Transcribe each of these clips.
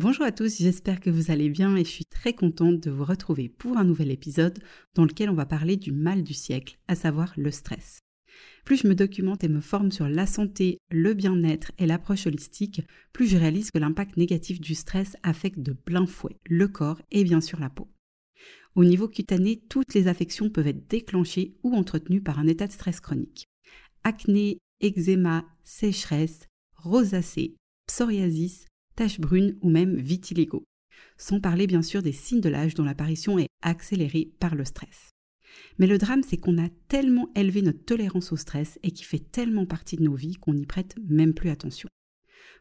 Bonjour à tous, j'espère que vous allez bien et je suis très contente de vous retrouver pour un nouvel épisode dans lequel on va parler du mal du siècle, à savoir le stress. Plus je me documente et me forme sur la santé, le bien-être et l'approche holistique, plus je réalise que l'impact négatif du stress affecte de plein fouet le corps et bien sûr la peau. Au niveau cutané, toutes les affections peuvent être déclenchées ou entretenues par un état de stress chronique. Acné, eczéma, sécheresse, rosacée, psoriasis, taches brunes ou même vitiligo. Sans parler bien sûr des signes de l'âge dont l'apparition est accélérée par le stress. Mais le drame, c'est qu'on a tellement élevé notre tolérance au stress et qui fait tellement partie de nos vies qu'on n'y prête même plus attention.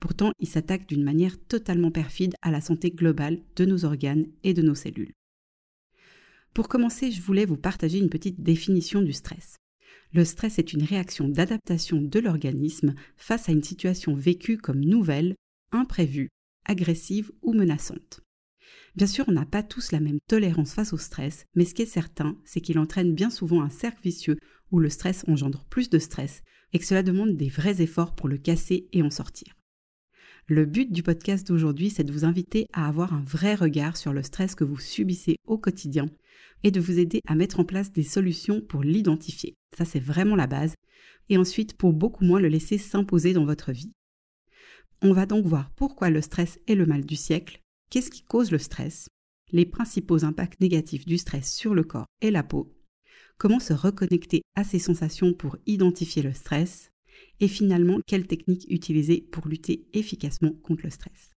Pourtant, il s'attaque d'une manière totalement perfide à la santé globale de nos organes et de nos cellules. Pour commencer, je voulais vous partager une petite définition du stress. Le stress est une réaction d'adaptation de l'organisme face à une situation vécue comme nouvelle imprévue, agressive ou menaçante. Bien sûr, on n'a pas tous la même tolérance face au stress, mais ce qui est certain, c'est qu'il entraîne bien souvent un cercle vicieux où le stress engendre plus de stress et que cela demande des vrais efforts pour le casser et en sortir. Le but du podcast d'aujourd'hui, c'est de vous inviter à avoir un vrai regard sur le stress que vous subissez au quotidien et de vous aider à mettre en place des solutions pour l'identifier. Ça, c'est vraiment la base. Et ensuite, pour beaucoup moins le laisser s'imposer dans votre vie. On va donc voir pourquoi le stress est le mal du siècle, qu'est-ce qui cause le stress, les principaux impacts négatifs du stress sur le corps et la peau, comment se reconnecter à ces sensations pour identifier le stress, et finalement quelles techniques utiliser pour lutter efficacement contre le stress.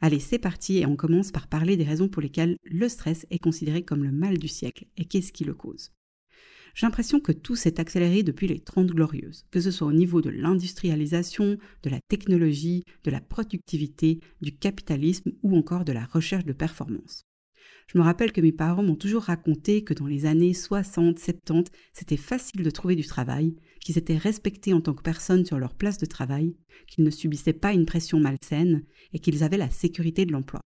Allez, c'est parti et on commence par parler des raisons pour lesquelles le stress est considéré comme le mal du siècle et qu'est-ce qui le cause. J'ai l'impression que tout s'est accéléré depuis les Trente Glorieuses, que ce soit au niveau de l'industrialisation, de la technologie, de la productivité, du capitalisme ou encore de la recherche de performance. Je me rappelle que mes parents m'ont toujours raconté que dans les années 60, 70, c'était facile de trouver du travail, qu'ils étaient respectés en tant que personnes sur leur place de travail, qu'ils ne subissaient pas une pression malsaine et qu'ils avaient la sécurité de l'emploi.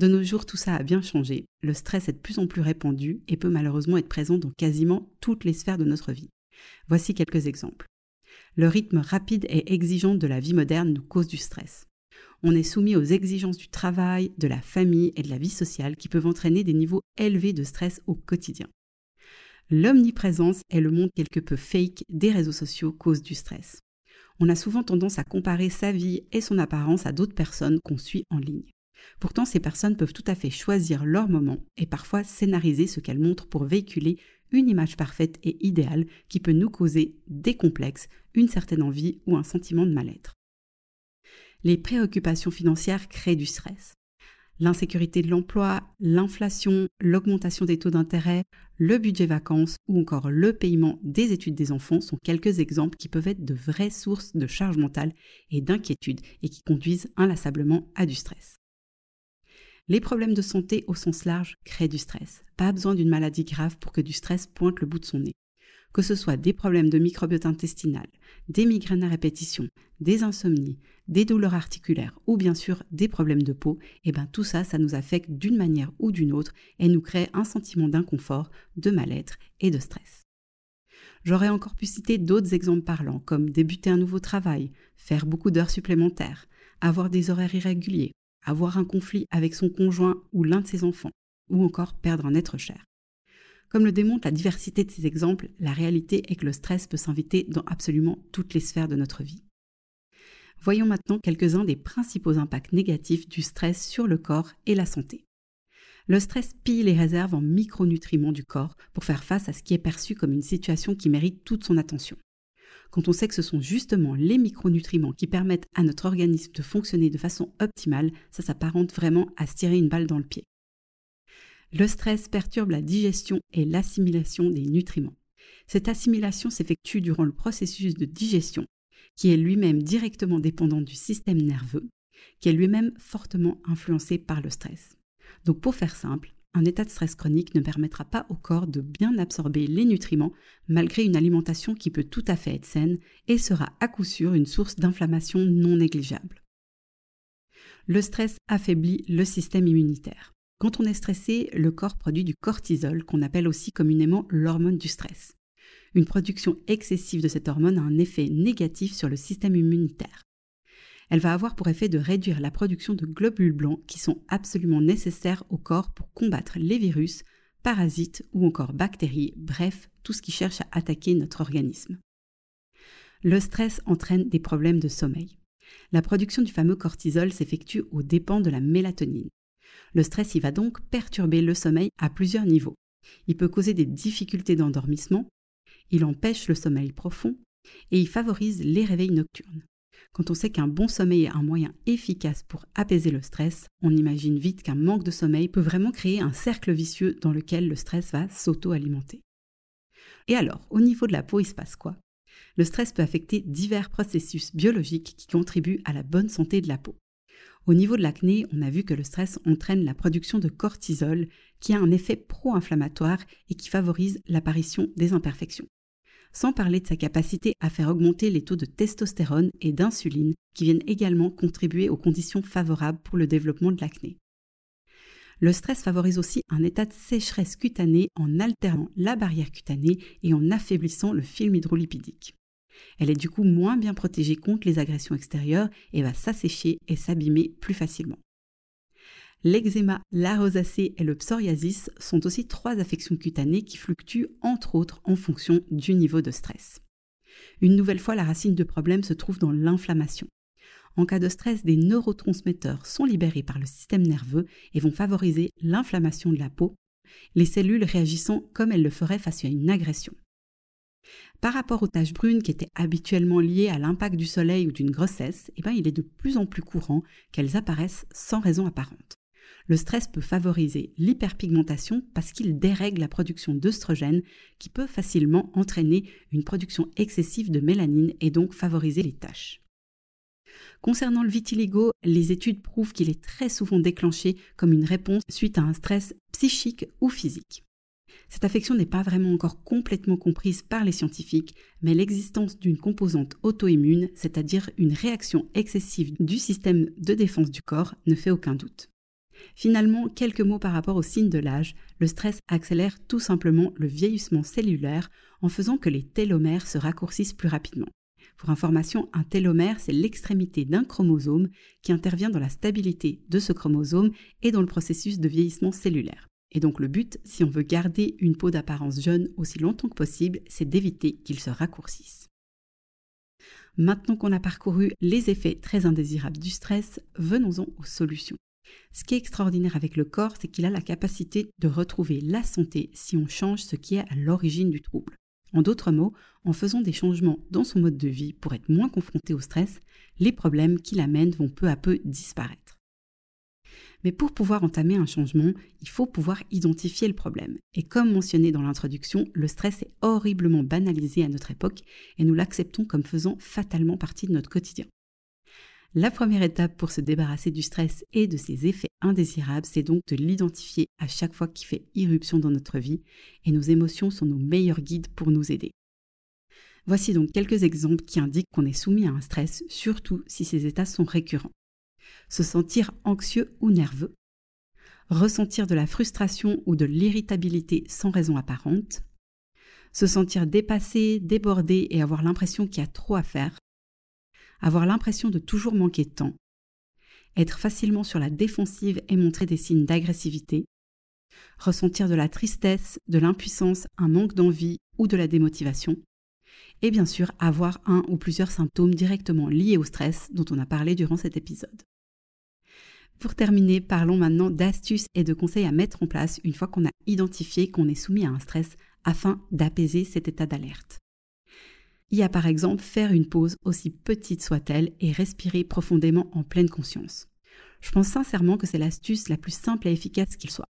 De nos jours, tout ça a bien changé. Le stress est de plus en plus répandu et peut malheureusement être présent dans quasiment toutes les sphères de notre vie. Voici quelques exemples. Le rythme rapide et exigeant de la vie moderne nous cause du stress. On est soumis aux exigences du travail, de la famille et de la vie sociale qui peuvent entraîner des niveaux élevés de stress au quotidien. L'omniprésence et le monde quelque peu fake des réseaux sociaux cause du stress. On a souvent tendance à comparer sa vie et son apparence à d'autres personnes qu'on suit en ligne. Pourtant, ces personnes peuvent tout à fait choisir leur moment et parfois scénariser ce qu'elles montrent pour véhiculer une image parfaite et idéale qui peut nous causer des complexes, une certaine envie ou un sentiment de mal-être. Les préoccupations financières créent du stress. L'insécurité de l'emploi, l'inflation, l'augmentation des taux d'intérêt, le budget vacances ou encore le paiement des études des enfants sont quelques exemples qui peuvent être de vraies sources de charge mentale et d'inquiétude et qui conduisent inlassablement à du stress. Les problèmes de santé au sens large créent du stress. Pas besoin d'une maladie grave pour que du stress pointe le bout de son nez. Que ce soit des problèmes de microbiote intestinal, des migraines à répétition, des insomnies, des douleurs articulaires ou bien sûr des problèmes de peau, et eh bien tout ça, ça nous affecte d'une manière ou d'une autre et nous crée un sentiment d'inconfort, de mal-être et de stress. J'aurais encore pu citer d'autres exemples parlants, comme débuter un nouveau travail, faire beaucoup d'heures supplémentaires, avoir des horaires irréguliers, avoir un conflit avec son conjoint ou l'un de ses enfants, ou encore perdre un être cher. Comme le démontre la diversité de ces exemples, la réalité est que le stress peut s'inviter dans absolument toutes les sphères de notre vie. Voyons maintenant quelques-uns des principaux impacts négatifs du stress sur le corps et la santé. Le stress pille les réserves en micronutriments du corps pour faire face à ce qui est perçu comme une situation qui mérite toute son attention quand on sait que ce sont justement les micronutriments qui permettent à notre organisme de fonctionner de façon optimale, ça s'apparente vraiment à se tirer une balle dans le pied. Le stress perturbe la digestion et l'assimilation des nutriments. Cette assimilation s'effectue durant le processus de digestion, qui est lui-même directement dépendant du système nerveux, qui est lui-même fortement influencé par le stress. Donc pour faire simple, un état de stress chronique ne permettra pas au corps de bien absorber les nutriments malgré une alimentation qui peut tout à fait être saine et sera à coup sûr une source d'inflammation non négligeable. Le stress affaiblit le système immunitaire. Quand on est stressé, le corps produit du cortisol, qu'on appelle aussi communément l'hormone du stress. Une production excessive de cette hormone a un effet négatif sur le système immunitaire. Elle va avoir pour effet de réduire la production de globules blancs qui sont absolument nécessaires au corps pour combattre les virus, parasites ou encore bactéries, bref, tout ce qui cherche à attaquer notre organisme. Le stress entraîne des problèmes de sommeil. La production du fameux cortisol s'effectue aux dépens de la mélatonine. Le stress y va donc perturber le sommeil à plusieurs niveaux. Il peut causer des difficultés d'endormissement, il empêche le sommeil profond et il favorise les réveils nocturnes. Quand on sait qu'un bon sommeil est un moyen efficace pour apaiser le stress, on imagine vite qu'un manque de sommeil peut vraiment créer un cercle vicieux dans lequel le stress va s'auto-alimenter. Et alors, au niveau de la peau, il se passe quoi? Le stress peut affecter divers processus biologiques qui contribuent à la bonne santé de la peau. Au niveau de l'acné, on a vu que le stress entraîne la production de cortisol qui a un effet pro-inflammatoire et qui favorise l'apparition des imperfections. Sans parler de sa capacité à faire augmenter les taux de testostérone et d'insuline qui viennent également contribuer aux conditions favorables pour le développement de l'acné. Le stress favorise aussi un état de sécheresse cutanée en alternant la barrière cutanée et en affaiblissant le film hydrolipidique. Elle est du coup moins bien protégée contre les agressions extérieures et va s'assécher et s'abîmer plus facilement. L'eczéma, la rosacée et le psoriasis sont aussi trois affections cutanées qui fluctuent entre autres en fonction du niveau de stress. Une nouvelle fois, la racine de problème se trouve dans l'inflammation. En cas de stress, des neurotransmetteurs sont libérés par le système nerveux et vont favoriser l'inflammation de la peau, les cellules réagissant comme elles le feraient face à une agression. Par rapport aux taches brunes qui étaient habituellement liées à l'impact du soleil ou d'une grossesse, eh ben, il est de plus en plus courant qu'elles apparaissent sans raison apparente. Le stress peut favoriser l'hyperpigmentation parce qu'il dérègle la production d'œstrogènes qui peut facilement entraîner une production excessive de mélanine et donc favoriser les taches. Concernant le vitiligo, les études prouvent qu'il est très souvent déclenché comme une réponse suite à un stress psychique ou physique. Cette affection n'est pas vraiment encore complètement comprise par les scientifiques, mais l'existence d'une composante auto-immune, c'est-à-dire une réaction excessive du système de défense du corps, ne fait aucun doute. Finalement, quelques mots par rapport aux signes de l'âge. Le stress accélère tout simplement le vieillissement cellulaire en faisant que les télomères se raccourcissent plus rapidement. Pour information, un télomère, c'est l'extrémité d'un chromosome qui intervient dans la stabilité de ce chromosome et dans le processus de vieillissement cellulaire. Et donc le but, si on veut garder une peau d'apparence jeune aussi longtemps que possible, c'est d'éviter qu'il se raccourcisse. Maintenant qu'on a parcouru les effets très indésirables du stress, venons-en aux solutions. Ce qui est extraordinaire avec le corps, c'est qu'il a la capacité de retrouver la santé si on change ce qui est à l'origine du trouble. En d'autres mots, en faisant des changements dans son mode de vie pour être moins confronté au stress, les problèmes qui l'amènent vont peu à peu disparaître. Mais pour pouvoir entamer un changement, il faut pouvoir identifier le problème. Et comme mentionné dans l'introduction, le stress est horriblement banalisé à notre époque et nous l'acceptons comme faisant fatalement partie de notre quotidien. La première étape pour se débarrasser du stress et de ses effets indésirables, c'est donc de l'identifier à chaque fois qu'il fait irruption dans notre vie, et nos émotions sont nos meilleurs guides pour nous aider. Voici donc quelques exemples qui indiquent qu'on est soumis à un stress, surtout si ces états sont récurrents. Se sentir anxieux ou nerveux, ressentir de la frustration ou de l'irritabilité sans raison apparente, se sentir dépassé, débordé et avoir l'impression qu'il y a trop à faire, avoir l'impression de toujours manquer de temps, être facilement sur la défensive et montrer des signes d'agressivité, ressentir de la tristesse, de l'impuissance, un manque d'envie ou de la démotivation, et bien sûr avoir un ou plusieurs symptômes directement liés au stress dont on a parlé durant cet épisode. Pour terminer, parlons maintenant d'astuces et de conseils à mettre en place une fois qu'on a identifié qu'on est soumis à un stress afin d'apaiser cet état d'alerte. Il y a par exemple faire une pause, aussi petite soit-elle, et respirer profondément en pleine conscience. Je pense sincèrement que c'est l'astuce la plus simple et efficace qu'il soit.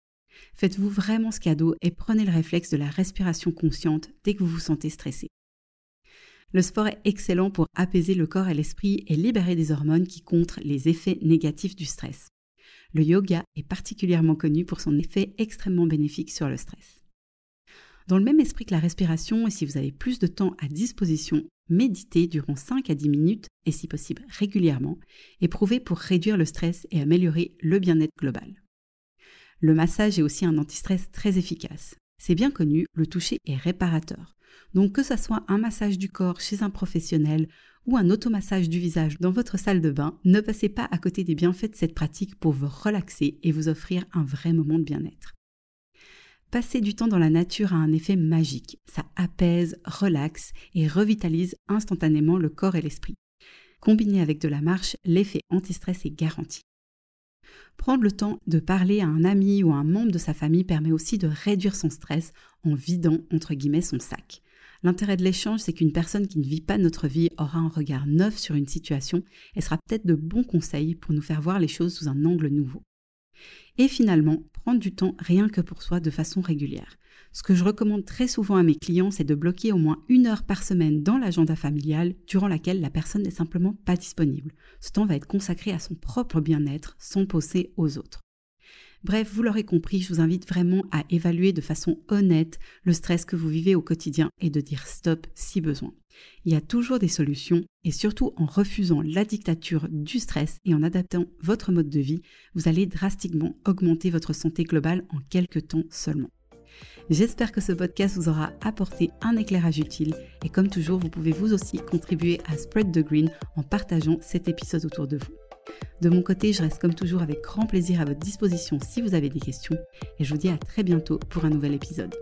Faites-vous vraiment ce cadeau et prenez le réflexe de la respiration consciente dès que vous vous sentez stressé. Le sport est excellent pour apaiser le corps et l'esprit et libérer des hormones qui contrent les effets négatifs du stress. le yoga est particulièrement connu pour son effet extrêmement bénéfique sur le stress. Dans le même esprit que la respiration, et si vous avez plus de temps à disposition, méditez durant 5 à 10 minutes, et si possible régulièrement, éprouvez pour réduire le stress et améliorer le bien-être global. Le massage est aussi un antistress très efficace. C'est bien connu, le toucher est réparateur. Donc que ce soit un massage du corps chez un professionnel ou un automassage du visage dans votre salle de bain, ne passez pas à côté des bienfaits de cette pratique pour vous relaxer et vous offrir un vrai moment de bien-être. Passer du temps dans la nature a un effet magique. Ça apaise, relaxe et revitalise instantanément le corps et l'esprit. Combiné avec de la marche, l'effet anti-stress est garanti. Prendre le temps de parler à un ami ou à un membre de sa famille permet aussi de réduire son stress en vidant son sac. L'intérêt de l'échange, c'est qu'une personne qui ne vit pas notre vie aura un regard neuf sur une situation et sera peut-être de bons conseils pour nous faire voir les choses sous un angle nouveau. Et finalement, prendre du temps rien que pour soi de façon régulière. Ce que je recommande très souvent à mes clients, c'est de bloquer au moins une heure par semaine dans l'agenda familial durant laquelle la personne n'est simplement pas disponible. Ce temps va être consacré à son propre bien-être sans poser aux autres. Bref, vous l'aurez compris, je vous invite vraiment à évaluer de façon honnête le stress que vous vivez au quotidien et de dire stop si besoin. Il y a toujours des solutions et surtout en refusant la dictature du stress et en adaptant votre mode de vie, vous allez drastiquement augmenter votre santé globale en quelques temps seulement. J'espère que ce podcast vous aura apporté un éclairage utile et comme toujours, vous pouvez vous aussi contribuer à Spread the Green en partageant cet épisode autour de vous. De mon côté, je reste comme toujours avec grand plaisir à votre disposition si vous avez des questions et je vous dis à très bientôt pour un nouvel épisode.